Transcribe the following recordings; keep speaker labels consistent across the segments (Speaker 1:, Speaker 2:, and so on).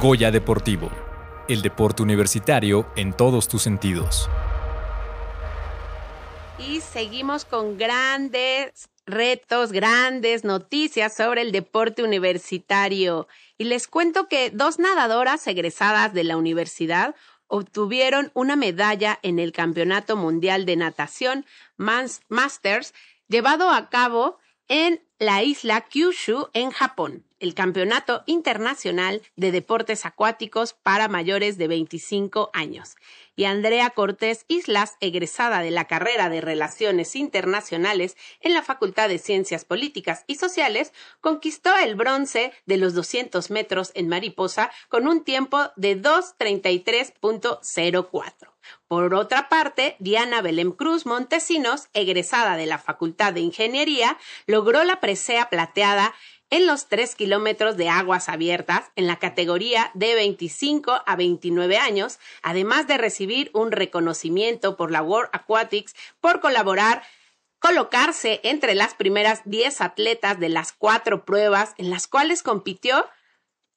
Speaker 1: Goya Deportivo, el deporte universitario en todos tus sentidos.
Speaker 2: Y seguimos con grandes retos, grandes noticias sobre el deporte universitario. Y les cuento que dos nadadoras egresadas de la universidad obtuvieron una medalla en el Campeonato Mundial de Natación Masters llevado a cabo en la isla Kyushu en Japón el Campeonato Internacional de Deportes Acuáticos para mayores de 25 años. Y Andrea Cortés Islas, egresada de la carrera de Relaciones Internacionales en la Facultad de Ciencias Políticas y Sociales, conquistó el bronce de los 200 metros en mariposa con un tiempo de 2.33.04. Por otra parte, Diana Belém Cruz Montesinos, egresada de la Facultad de Ingeniería, logró la presea plateada en los 3 kilómetros de aguas abiertas en la categoría de 25 a 29 años, además de recibir un reconocimiento por la World Aquatics por colaborar colocarse entre las primeras 10 atletas de las cuatro pruebas en las cuales compitió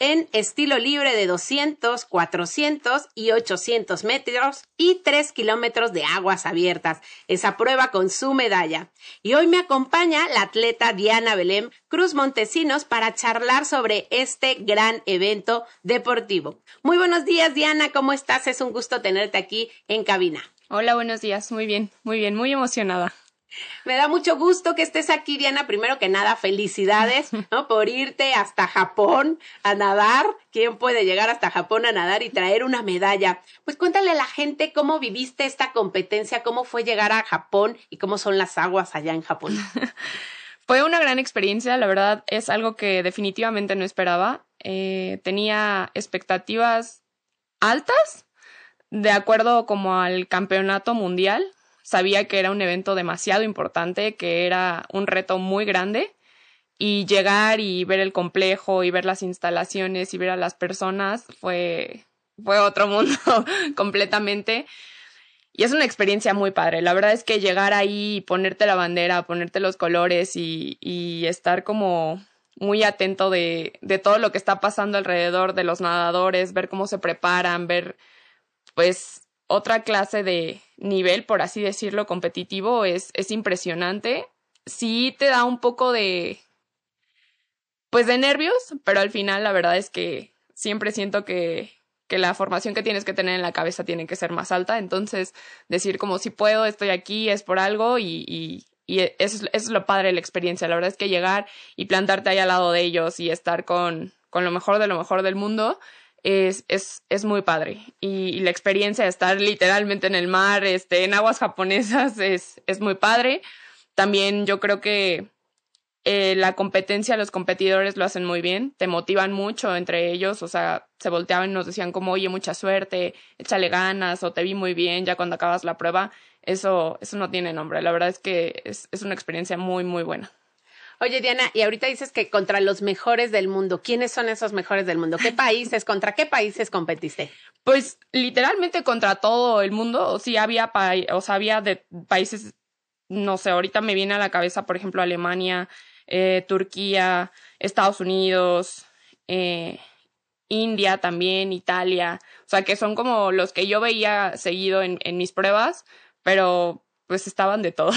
Speaker 2: en estilo libre de 200, 400 y 800 metros y 3 kilómetros de aguas abiertas. Esa prueba con su medalla. Y hoy me acompaña la atleta Diana Belém Cruz Montesinos para charlar sobre este gran evento deportivo. Muy buenos días, Diana. ¿Cómo estás? Es un gusto tenerte aquí en cabina.
Speaker 3: Hola, buenos días. Muy bien, muy bien, muy emocionada.
Speaker 2: Me da mucho gusto que estés aquí, Diana. Primero que nada, felicidades, ¿no? Por irte hasta Japón a nadar. ¿Quién puede llegar hasta Japón a nadar y traer una medalla? Pues cuéntale a la gente cómo viviste esta competencia, cómo fue llegar a Japón y cómo son las aguas allá en Japón.
Speaker 3: Fue una gran experiencia, la verdad es algo que definitivamente no esperaba. Eh, tenía expectativas altas de acuerdo como al campeonato mundial sabía que era un evento demasiado importante, que era un reto muy grande y llegar y ver el complejo y ver las instalaciones y ver a las personas fue, fue otro mundo completamente. Y es una experiencia muy padre. La verdad es que llegar ahí y ponerte la bandera, ponerte los colores y, y estar como muy atento de, de todo lo que está pasando alrededor de los nadadores, ver cómo se preparan, ver pues otra clase de nivel, por así decirlo, competitivo, es, es impresionante. Sí te da un poco de, pues de nervios, pero al final la verdad es que siempre siento que, que la formación que tienes que tener en la cabeza tiene que ser más alta. Entonces, decir como si puedo, estoy aquí, es por algo y, y, y eso, es lo padre de la experiencia. La verdad es que llegar y plantarte ahí al lado de ellos y estar con, con lo mejor de lo mejor del mundo, es, es, es muy padre. Y, la experiencia de estar literalmente en el mar, este, en aguas japonesas, es, es muy padre. También yo creo que eh, la competencia, los competidores lo hacen muy bien, te motivan mucho entre ellos, o sea, se volteaban y nos decían como, oye, mucha suerte, échale ganas, o te vi muy bien ya cuando acabas la prueba. Eso, eso no tiene nombre. La verdad es que es, es una experiencia muy, muy buena.
Speaker 2: Oye, Diana, y ahorita dices que contra los mejores del mundo. ¿Quiénes son esos mejores del mundo? ¿Qué países? ¿Contra qué países competiste?
Speaker 3: Pues literalmente contra todo el mundo. Sí, había, o sea, había de países, no sé, ahorita me viene a la cabeza, por ejemplo, Alemania, eh, Turquía, Estados Unidos, eh, India también, Italia. O sea, que son como los que yo veía seguido en, en mis pruebas, pero pues estaban de todos.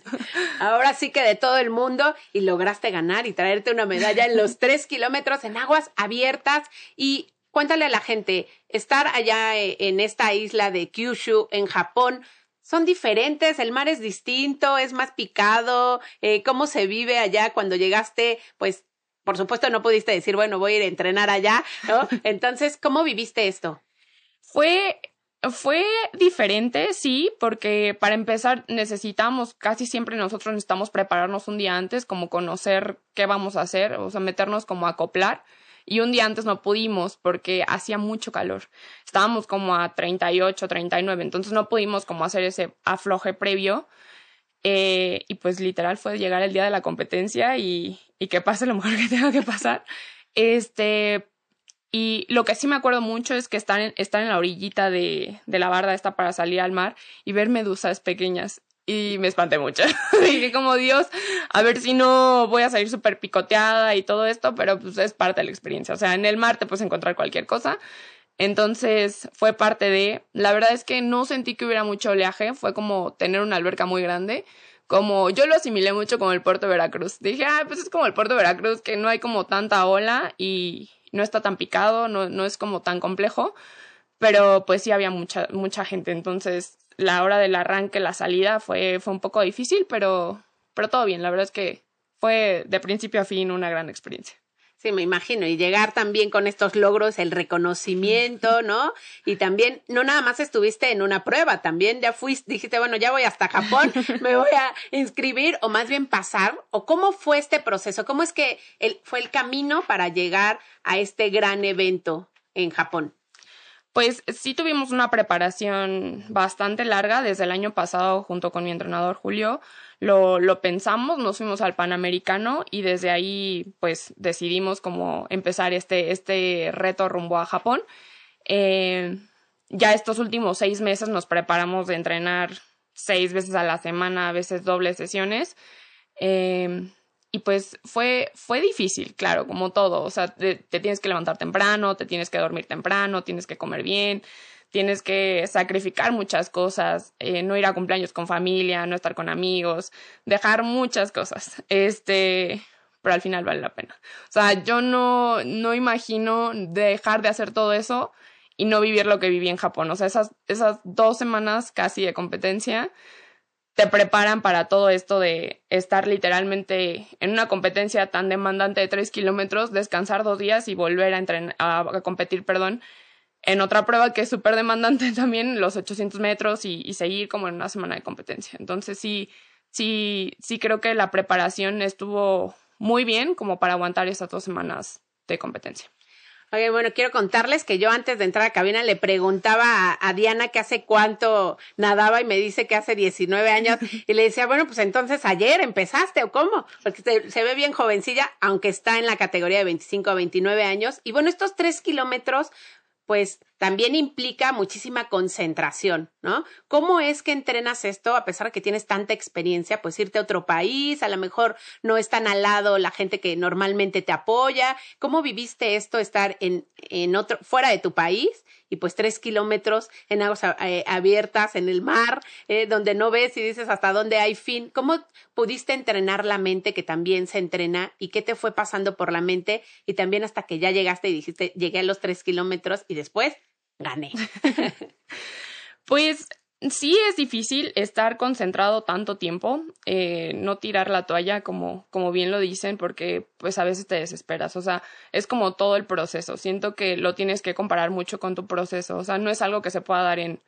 Speaker 2: Ahora sí que de todo el mundo y lograste ganar y traerte una medalla en los tres kilómetros en aguas abiertas y cuéntale a la gente, estar allá eh, en esta isla de Kyushu, en Japón, son diferentes, el mar es distinto, es más picado, eh, cómo se vive allá cuando llegaste, pues por supuesto no pudiste decir, bueno, voy a ir a entrenar allá, ¿no? Entonces, ¿cómo viviste esto?
Speaker 3: Fue fue diferente, sí, porque para empezar necesitamos, casi siempre nosotros necesitamos prepararnos un día antes, como conocer qué vamos a hacer, o sea, meternos como a acoplar. Y un día antes no pudimos porque hacía mucho calor. Estábamos como a 38, 39, entonces no pudimos como hacer ese afloje previo. Eh, y pues literal fue llegar el día de la competencia y, y que pase lo mejor que tenga que pasar. Este, y lo que sí me acuerdo mucho es que estar en, en la orillita de, de la barda esta para salir al mar y ver medusas pequeñas. y me espanté mucho. Dije como Dios, a ver si no voy a salir súper picoteada y todo esto, pero pues es parte de la experiencia. O sea, en el mar te puedes encontrar cualquier cosa. Entonces fue parte de, la verdad es que no sentí que hubiera mucho oleaje, fue como tener una alberca muy grande, como yo lo asimilé mucho con el puerto de Veracruz. Dije, ah, pues es como el puerto de Veracruz, que no hay como tanta ola y no está tan picado, no, no es como tan complejo, pero pues sí había mucha, mucha gente, entonces la hora del arranque, la salida fue, fue un poco difícil, pero, pero todo bien, la verdad es que fue de principio a fin una gran experiencia.
Speaker 2: Sí, me imagino. Y llegar también con estos logros, el reconocimiento, ¿no? Y también, no nada más estuviste en una prueba, también ya fuiste, dijiste, bueno, ya voy hasta Japón, me voy a inscribir o más bien pasar. ¿O cómo fue este proceso? ¿Cómo es que el, fue el camino para llegar a este gran evento en Japón?
Speaker 3: Pues sí tuvimos una preparación bastante larga desde el año pasado junto con mi entrenador Julio lo, lo pensamos, nos fuimos al Panamericano y desde ahí pues decidimos como empezar este, este reto rumbo a Japón. Eh, ya estos últimos seis meses nos preparamos de entrenar seis veces a la semana, a veces dobles sesiones. Eh, y pues fue, fue difícil, claro, como todo. O sea, te, tienes que levantar temprano, te tienes que dormir temprano, tienes que comer bien, tienes que sacrificar muchas cosas, eh, no ir a cumpleaños con familia, no estar con amigos, dejar muchas cosas. Este, pero al final vale la pena. O sea, yo no, no imagino dejar de hacer todo eso y no vivir lo que viví en Japón. O sea, esas, esas dos semanas casi de competencia te preparan para todo esto de estar literalmente en una competencia tan demandante de tres kilómetros, descansar dos días y volver a, entrenar, a competir, perdón, en otra prueba que es súper demandante también, los 800 metros y, seguir como en una semana de competencia. Entonces sí, sí, sí creo que la preparación estuvo muy bien como para aguantar esas dos semanas de competencia.
Speaker 2: Oye, bueno, quiero contarles que yo antes de entrar a cabina le preguntaba a, Diana que hace cuánto nadaba y me dice que hace 19 años y le decía, bueno, pues entonces ayer empezaste o cómo, porque se, se ve bien jovencilla, aunque está en la categoría de 25 a 29 años. Y bueno, estos tres kilómetros pues también implica muchísima concentración, ¿no? ¿Cómo es que entrenas esto a pesar de que tienes tanta experiencia? Pues irte a otro país, a lo mejor no es tan al lado la gente que normalmente te apoya. ¿Cómo viviste esto, estar en, en otro, fuera de tu país y pues tres kilómetros en aguas eh, abiertas, en el mar, eh, donde no ves y dices hasta dónde hay fin. ¿Cómo pudiste entrenar la mente que también se entrena y qué te fue pasando por la mente y también hasta que ya llegaste y dijiste, llegué a los tres kilómetros y después gané?
Speaker 3: pues sí es difícil estar concentrado tanto tiempo, eh, no tirar la toalla como, como bien lo dicen, porque pues a veces te desesperas, o sea, es como todo el proceso, siento que lo tienes que comparar mucho con tu proceso, o sea, no es algo que se pueda dar en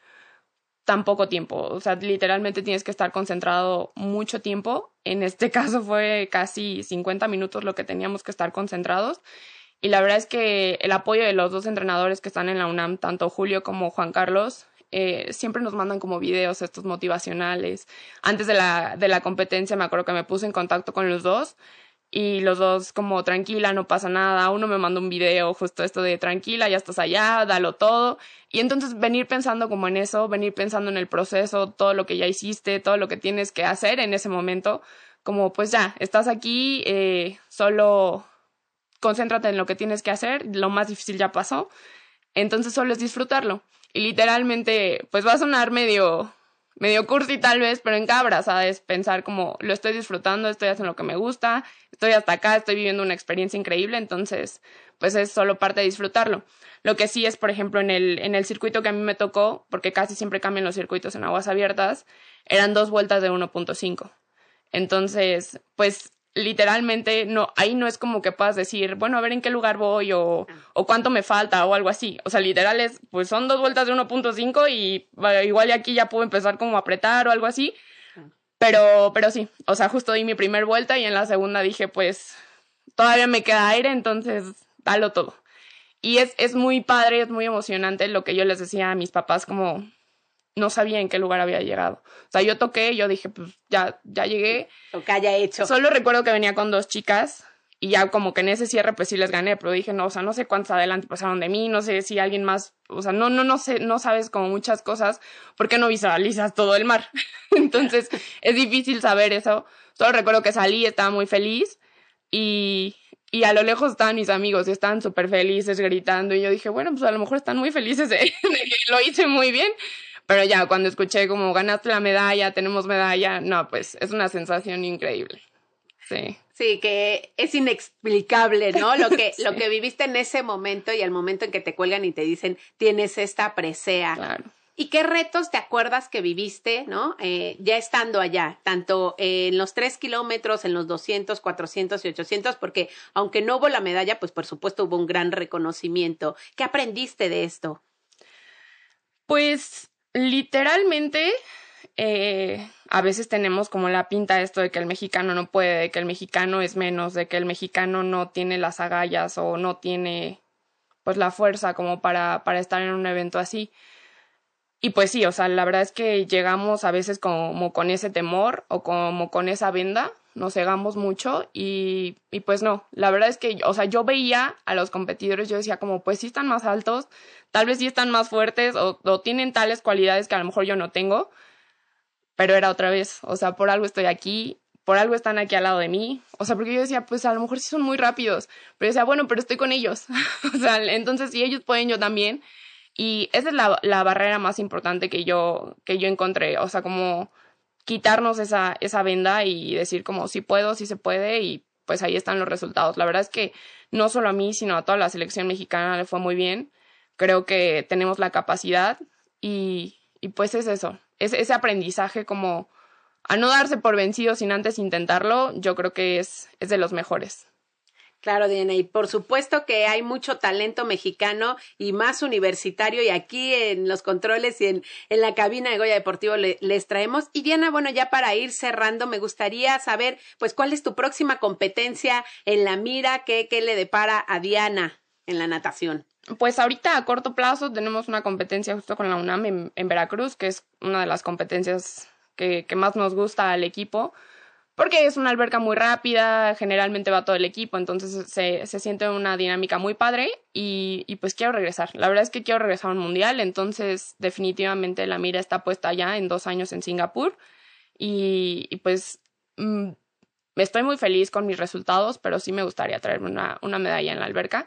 Speaker 3: tan poco tiempo, o sea, literalmente tienes que estar concentrado mucho tiempo, en este caso fue casi 50 minutos lo que teníamos que estar concentrados. Y la verdad es que el apoyo de los dos entrenadores que están en la UNAM, tanto Julio como Juan Carlos, eh, siempre nos mandan como videos estos motivacionales. Antes de la, de la competencia me acuerdo que me puse en contacto con los dos y los dos como tranquila, no pasa nada. Uno me mandó un video justo esto de tranquila, ya estás allá, dalo todo. Y entonces venir pensando como en eso, venir pensando en el proceso, todo lo que ya hiciste, todo lo que tienes que hacer en ese momento, como pues ya, estás aquí, eh, solo concéntrate en lo que tienes que hacer, lo más difícil ya pasó, entonces solo es disfrutarlo. Y literalmente, pues va a sonar medio, medio cursi tal vez, pero en cabra, ¿sabes? Pensar como lo estoy disfrutando, estoy haciendo lo que me gusta, estoy hasta acá, estoy viviendo una experiencia increíble, entonces, pues es solo parte de disfrutarlo. Lo que sí es, por ejemplo, en el, en el circuito que a mí me tocó, porque casi siempre cambian los circuitos en aguas abiertas, eran dos vueltas de 1.5. Entonces, pues literalmente no, ahí no es como que puedas decir, bueno, a ver en qué lugar voy o, o cuánto me falta o algo así. O sea, literal es, pues son dos vueltas de 1.5 y igual aquí ya puedo empezar como a apretar o algo así. Pero, pero sí, o sea, justo di mi primer vuelta y en la segunda dije, pues todavía me queda aire, entonces dalo todo. Y es, es muy padre, es muy emocionante lo que yo les decía a mis papás, como no sabía en qué lugar había llegado. O sea, yo toqué, yo dije, pues ya, ya llegué.
Speaker 2: Lo que haya hecho.
Speaker 3: Solo recuerdo que venía con dos chicas y ya como que en ese cierre pues sí les gané, pero dije, no, o sea, no sé cuántos adelante pasaron de mí, no sé si alguien más, o sea, no, no, no sé, no sabes como muchas cosas porque no visualizas todo el mar. Entonces es difícil saber eso. Solo recuerdo que salí, estaba muy feliz y, y a lo lejos estaban mis amigos y estaban súper felices gritando y yo dije, bueno, pues a lo mejor están muy felices de, de que lo hice muy bien. Pero ya cuando escuché como ganaste la medalla, tenemos medalla, no, pues es una sensación increíble. Sí.
Speaker 2: Sí, que es inexplicable, ¿no? Lo que, lo que viviste en ese momento y el momento en que te cuelgan y te dicen, tienes esta presea.
Speaker 3: Claro.
Speaker 2: ¿Y qué retos te acuerdas que viviste, ¿no? Eh, ya estando allá, tanto en los tres kilómetros, en los 200, 400 y 800, porque aunque no hubo la medalla, pues por supuesto hubo un gran reconocimiento. ¿Qué aprendiste de esto?
Speaker 3: Pues literalmente eh, a veces tenemos como la pinta esto de que el mexicano no puede, de que el mexicano es menos, de que el mexicano no tiene las agallas o no tiene pues la fuerza como para, para estar en un evento así. Y pues sí, o sea, la verdad es que llegamos a veces como con ese temor o como con esa venda, nos cegamos mucho y, y pues no, la verdad es que, o sea, yo veía a los competidores, yo decía como, pues sí están más altos, tal vez sí están más fuertes o, tienen tales cualidades que a lo mejor yo no tengo, pero era otra vez, o sea, por algo estoy aquí, por algo están aquí al lado de mí, o sea, porque yo decía, pues a lo mejor sí son muy rápidos, pero yo decía, bueno, pero estoy con ellos, o sea, entonces si ellos pueden, yo también, y esa es la, la, barrera más importante que yo, que yo encontré, o sea, como quitarnos esa, esa venda y decir como, sí puedo, sí se puede, y pues ahí están los resultados. La verdad es que no solo a mí, sino a toda la selección mexicana le fue muy bien, creo que tenemos la capacidad y, y pues es eso, es ese aprendizaje como a no darse por vencido sin antes intentarlo, yo creo que es, es de los mejores.
Speaker 2: Claro, Diana, y por supuesto que hay mucho talento mexicano y más universitario, y aquí en los controles y en, en la cabina de Goya Deportivo le, les traemos. Y Diana, bueno, ya para ir cerrando, me gustaría saber, pues, cuál es tu próxima competencia en la mira, qué, qué le depara a Diana en la natación.
Speaker 3: Pues ahorita a corto plazo tenemos una competencia justo con la UNAM en, en Veracruz, que es una de las competencias que, que, más nos gusta al equipo, porque es una alberca muy rápida, generalmente va todo el equipo, entonces se, se siente una dinámica muy padre y, pues quiero regresar. La verdad es que quiero regresar a un mundial, entonces definitivamente la mira está puesta ya en dos años en Singapur y, pues mmm, estoy muy feliz con mis resultados, pero sí me gustaría traerme una, una medalla en la alberca.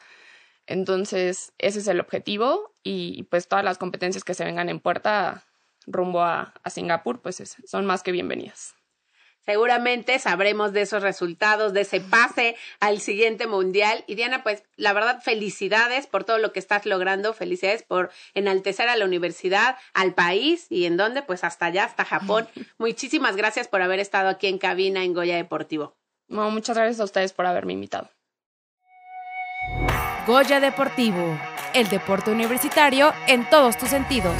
Speaker 3: Entonces, ese es el objetivo y pues todas las competencias que se vengan en puerta rumbo a, Singapur, pues es, son más que bienvenidas.
Speaker 2: Seguramente sabremos de esos resultados, de ese pase al siguiente mundial. Y Diana, pues la verdad, felicidades por todo lo que estás logrando, felicidades por enaltecer a la universidad, al país y en dónde, pues hasta allá, hasta Japón. Muchísimas gracias por haber estado aquí en cabina en Goya Deportivo.
Speaker 3: No, muchas gracias a ustedes por haberme invitado.
Speaker 4: Goya Deportivo, el deporte universitario en todos tus sentidos.